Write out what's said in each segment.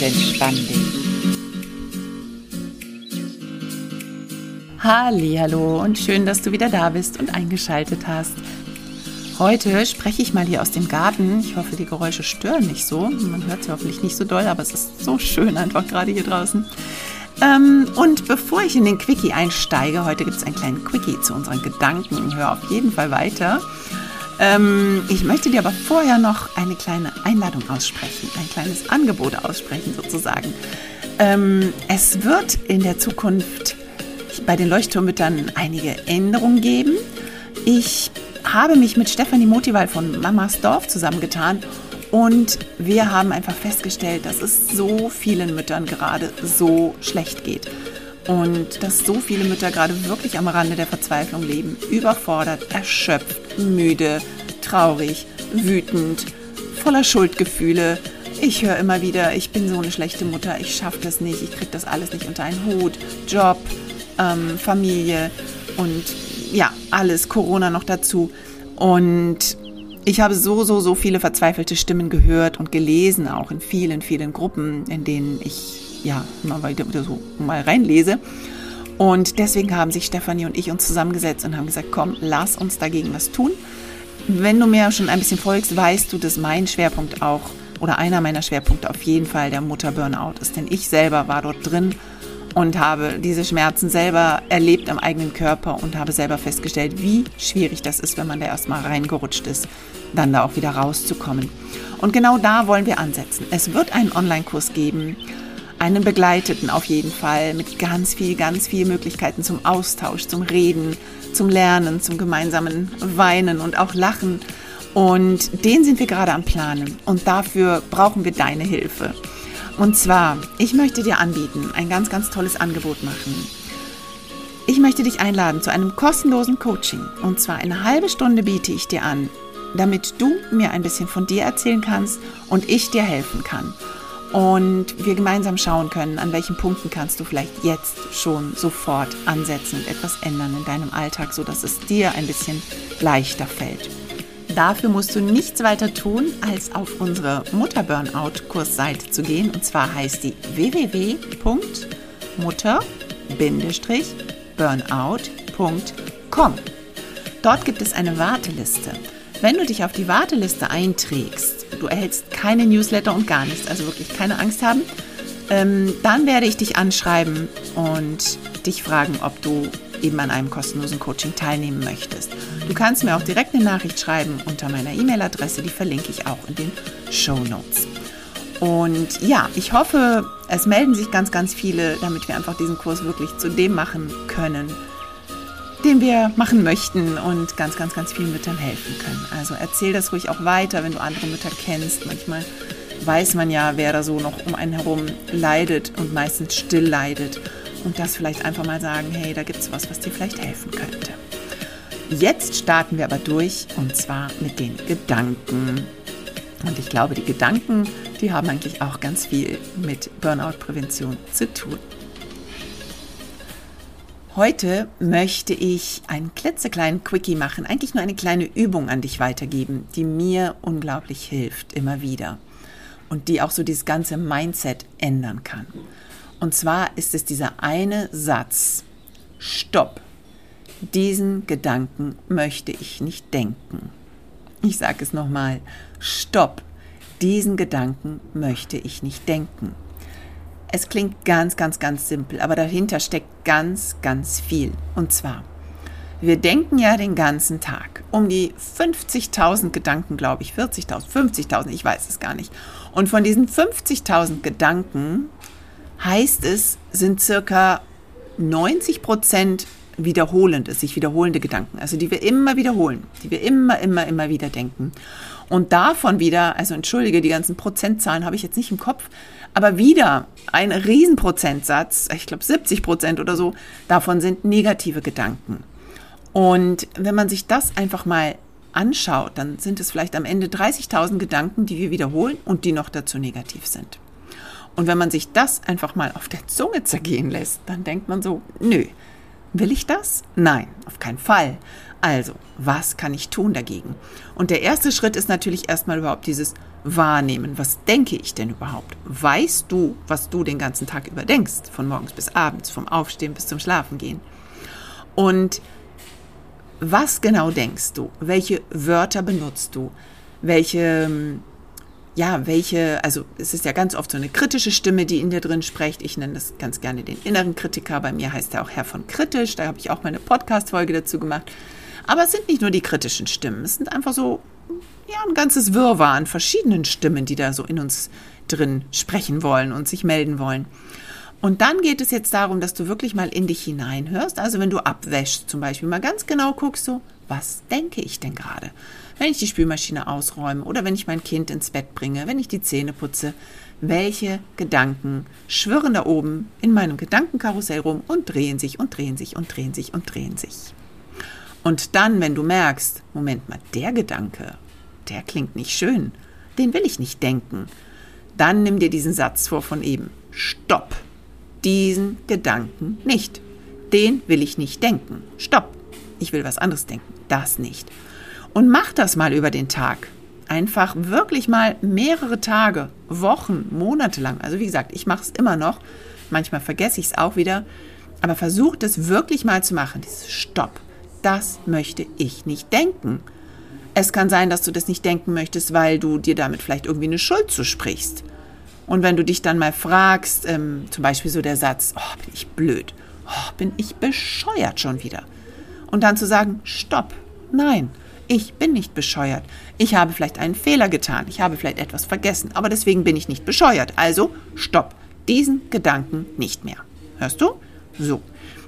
und entspann dich. Hallo und schön, dass du wieder da bist und eingeschaltet hast. Heute spreche ich mal hier aus dem Garten. Ich hoffe, die Geräusche stören nicht so. Man hört sie hoffentlich nicht so doll, aber es ist so schön einfach gerade hier draußen. Ähm, und bevor ich in den Quickie einsteige, heute gibt es einen kleinen Quickie zu unseren Gedanken. Hör auf jeden Fall weiter. Ähm, ich möchte dir aber vorher noch eine kleine Einladung aussprechen, ein kleines Angebot aussprechen sozusagen. Ähm, es wird in der Zukunft bei den Leuchtturmmüttern einige Änderungen geben. Ich habe mich mit Stefanie Motival von Mamas Dorf zusammengetan und wir haben einfach festgestellt, dass es so vielen Müttern gerade so schlecht geht und dass so viele Mütter gerade wirklich am Rande der Verzweiflung leben, überfordert, erschöpft, müde, traurig, wütend, voller Schuldgefühle. Ich höre immer wieder, ich bin so eine schlechte Mutter, ich schaffe das nicht, ich kriege das alles nicht unter einen Hut, Job, ähm, Familie und ja, alles, Corona noch dazu. Und ich habe so, so, so viele verzweifelte Stimmen gehört und gelesen, auch in vielen, vielen Gruppen, in denen ich ja, weiter so mal reinlese. Und deswegen haben sich Stefanie und ich uns zusammengesetzt und haben gesagt, komm, lass uns dagegen was tun. Wenn du mir schon ein bisschen folgst, weißt du, dass mein Schwerpunkt auch oder einer meiner Schwerpunkte auf jeden Fall der Mutter-Burnout ist. Denn ich selber war dort drin und habe diese Schmerzen selber erlebt am eigenen Körper und habe selber festgestellt, wie schwierig das ist, wenn man da erstmal reingerutscht ist, dann da auch wieder rauszukommen. Und genau da wollen wir ansetzen. Es wird einen Online-Kurs geben, einen Begleiteten auf jeden Fall mit ganz viel, ganz viel Möglichkeiten zum Austausch, zum Reden, zum Lernen, zum gemeinsamen Weinen und auch Lachen. Und den sind wir gerade am Planen. Und dafür brauchen wir deine Hilfe. Und zwar, ich möchte dir anbieten, ein ganz, ganz tolles Angebot machen. Ich möchte dich einladen zu einem kostenlosen Coaching. Und zwar eine halbe Stunde biete ich dir an, damit du mir ein bisschen von dir erzählen kannst und ich dir helfen kann und wir gemeinsam schauen können, an welchen Punkten kannst du vielleicht jetzt schon sofort ansetzen und etwas ändern in deinem Alltag, sodass es dir ein bisschen leichter fällt. Dafür musst du nichts weiter tun, als auf unsere Mutter-Burnout-Kursseite zu gehen. Und zwar heißt die www.mutter-burnout.com. Dort gibt es eine Warteliste. Wenn du dich auf die Warteliste einträgst, du erhältst keine Newsletter und gar nichts, also wirklich keine Angst haben. Ähm, dann werde ich dich anschreiben und dich fragen, ob du eben an einem kostenlosen Coaching teilnehmen möchtest. Du kannst mir auch direkt eine Nachricht schreiben unter meiner E-Mail-Adresse, die verlinke ich auch in den Show Notes. Und ja, ich hoffe, es melden sich ganz, ganz viele, damit wir einfach diesen Kurs wirklich zu dem machen können, den wir machen möchten und ganz, ganz, ganz vielen Müttern helfen können. Also erzähl das ruhig auch weiter, wenn du andere Mütter kennst. Manchmal weiß man ja, wer da so noch um einen herum leidet und meistens still leidet. Und das vielleicht einfach mal sagen, hey, da gibt es was, was dir vielleicht helfen könnte. Jetzt starten wir aber durch und zwar mit den Gedanken. Und ich glaube, die Gedanken, die haben eigentlich auch ganz viel mit Burnout-Prävention zu tun. Heute möchte ich einen klitzekleinen Quickie machen, eigentlich nur eine kleine Übung an dich weitergeben, die mir unglaublich hilft, immer wieder. Und die auch so dieses ganze Mindset ändern kann. Und zwar ist es dieser eine Satz. Stopp. Diesen Gedanken möchte ich nicht denken. Ich sage es nochmal. Stopp. Diesen Gedanken möchte ich nicht denken. Es klingt ganz, ganz, ganz simpel, aber dahinter steckt ganz, ganz viel. Und zwar, wir denken ja den ganzen Tag um die 50.000 Gedanken, glaube ich, 40.000, 50.000, ich weiß es gar nicht. Und von diesen 50.000 Gedanken heißt es, sind circa 90 Prozent wiederholende, sich wiederholende Gedanken, also die wir immer wiederholen, die wir immer, immer, immer wieder denken. Und davon wieder, also entschuldige, die ganzen Prozentzahlen habe ich jetzt nicht im Kopf, aber wieder ein Riesenprozentsatz, ich glaube 70 Prozent oder so, davon sind negative Gedanken. Und wenn man sich das einfach mal anschaut, dann sind es vielleicht am Ende 30.000 Gedanken, die wir wiederholen und die noch dazu negativ sind. Und wenn man sich das einfach mal auf der Zunge zergehen lässt, dann denkt man so, nö, will ich das? Nein, auf keinen Fall. Also, was kann ich tun dagegen? Und der erste Schritt ist natürlich erstmal überhaupt dieses Wahrnehmen. Was denke ich denn überhaupt? Weißt du, was du den ganzen Tag über denkst? Von morgens bis abends, vom Aufstehen bis zum Schlafengehen. Und was genau denkst du? Welche Wörter benutzt du? Welche ja, welche, also es ist ja ganz oft so eine kritische Stimme, die in dir drin spricht. Ich nenne das ganz gerne den inneren Kritiker. Bei mir heißt er auch Herr von Kritisch. Da habe ich auch mal eine Podcast-Folge dazu gemacht. Aber es sind nicht nur die kritischen Stimmen. Es sind einfach so, ja, ein ganzes Wirrwarr an verschiedenen Stimmen, die da so in uns drin sprechen wollen und sich melden wollen. Und dann geht es jetzt darum, dass du wirklich mal in dich hineinhörst. Also wenn du abwäschst zum Beispiel, mal ganz genau guckst, so, was denke ich denn gerade? Wenn ich die Spülmaschine ausräume oder wenn ich mein Kind ins Bett bringe, wenn ich die Zähne putze, welche Gedanken schwirren da oben in meinem Gedankenkarussell rum und drehen sich und drehen sich und drehen sich und drehen sich. Und dann, wenn du merkst, Moment mal, der Gedanke, der klingt nicht schön, den will ich nicht denken, dann nimm dir diesen Satz vor von eben. Stopp! Diesen Gedanken nicht. Den will ich nicht denken. Stopp! Ich will was anderes denken. Das nicht. Und mach das mal über den Tag. Einfach wirklich mal mehrere Tage, Wochen, Monate lang. Also wie gesagt, ich mache es immer noch. Manchmal vergesse ich es auch wieder. Aber versuch das wirklich mal zu machen. Dieses Stopp. Das möchte ich nicht denken. Es kann sein, dass du das nicht denken möchtest, weil du dir damit vielleicht irgendwie eine Schuld zusprichst. Und wenn du dich dann mal fragst, ähm, zum Beispiel so der Satz, oh, bin ich blöd, oh, bin ich bescheuert schon wieder. Und dann zu sagen, stopp, nein, ich bin nicht bescheuert. Ich habe vielleicht einen Fehler getan. Ich habe vielleicht etwas vergessen. Aber deswegen bin ich nicht bescheuert. Also stopp. Diesen Gedanken nicht mehr. Hörst du? So.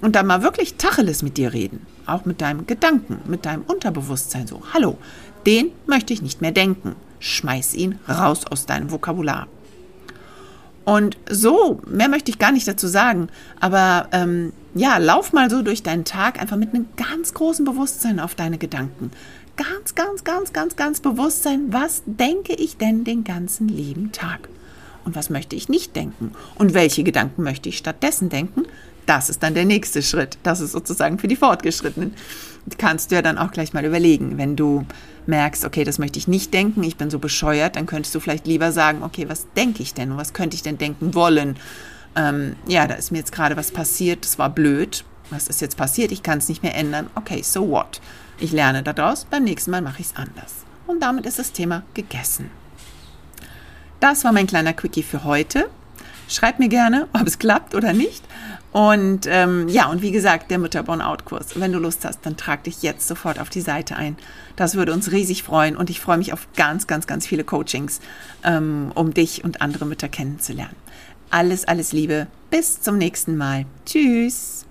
Und dann mal wirklich Tacheles mit dir reden. Auch mit deinem Gedanken, mit deinem Unterbewusstsein. So, hallo, den möchte ich nicht mehr denken. Schmeiß ihn raus aus deinem Vokabular. Und so, mehr möchte ich gar nicht dazu sagen, aber ähm, ja, lauf mal so durch deinen Tag einfach mit einem ganz großen Bewusstsein auf deine Gedanken ganz, ganz, ganz, ganz, ganz bewusst sein, was denke ich denn den ganzen lieben Tag? Und was möchte ich nicht denken? Und welche Gedanken möchte ich stattdessen denken? Das ist dann der nächste Schritt. Das ist sozusagen für die Fortgeschrittenen. Kannst du ja dann auch gleich mal überlegen, wenn du merkst, okay, das möchte ich nicht denken, ich bin so bescheuert, dann könntest du vielleicht lieber sagen, okay, was denke ich denn und was könnte ich denn denken wollen? Ähm, ja, da ist mir jetzt gerade was passiert, das war blöd. Was ist jetzt passiert? Ich kann es nicht mehr ändern. Okay, so what? Ich lerne daraus, beim nächsten Mal mache ich es anders. Und damit ist das Thema gegessen. Das war mein kleiner Quickie für heute. Schreib mir gerne, ob es klappt oder nicht. Und ähm, ja, und wie gesagt, der Mütter-Born-Out-Kurs. Wenn du Lust hast, dann trag dich jetzt sofort auf die Seite ein. Das würde uns riesig freuen und ich freue mich auf ganz, ganz, ganz viele Coachings, ähm, um dich und andere Mütter kennenzulernen. Alles, alles Liebe. Bis zum nächsten Mal. Tschüss.